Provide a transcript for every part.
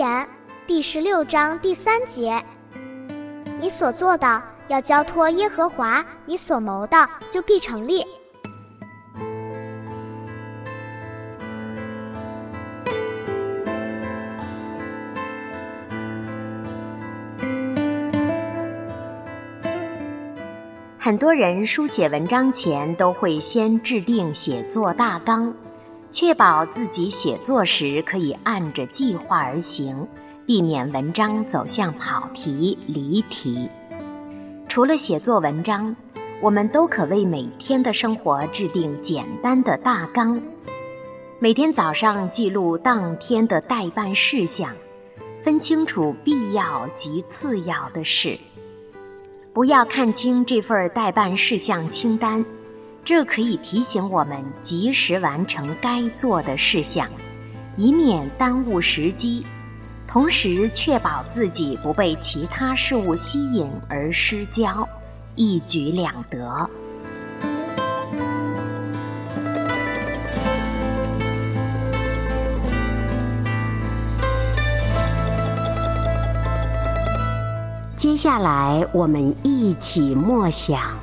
言第十六章第三节：你所做的要交托耶和华，你所谋的就必成立。很多人书写文章前都会先制定写作大纲。确保自己写作时可以按着计划而行，避免文章走向跑题、离题。除了写作文章，我们都可为每天的生活制定简单的大纲。每天早上记录当天的待办事项，分清楚必要及次要的事。不要看清这份待办事项清单。这可以提醒我们及时完成该做的事项，以免耽误时机，同时确保自己不被其他事物吸引而失焦，一举两得。接下来，我们一起默想。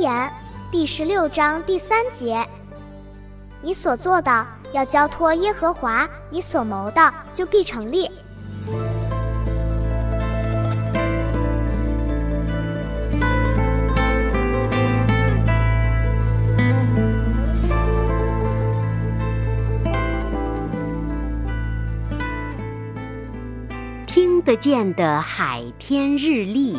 言第十六章第三节：你所做的要交托耶和华，你所谋的就必成立。听得见的海天日历。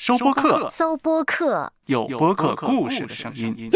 收播客，搜播客，有播客故事的声音。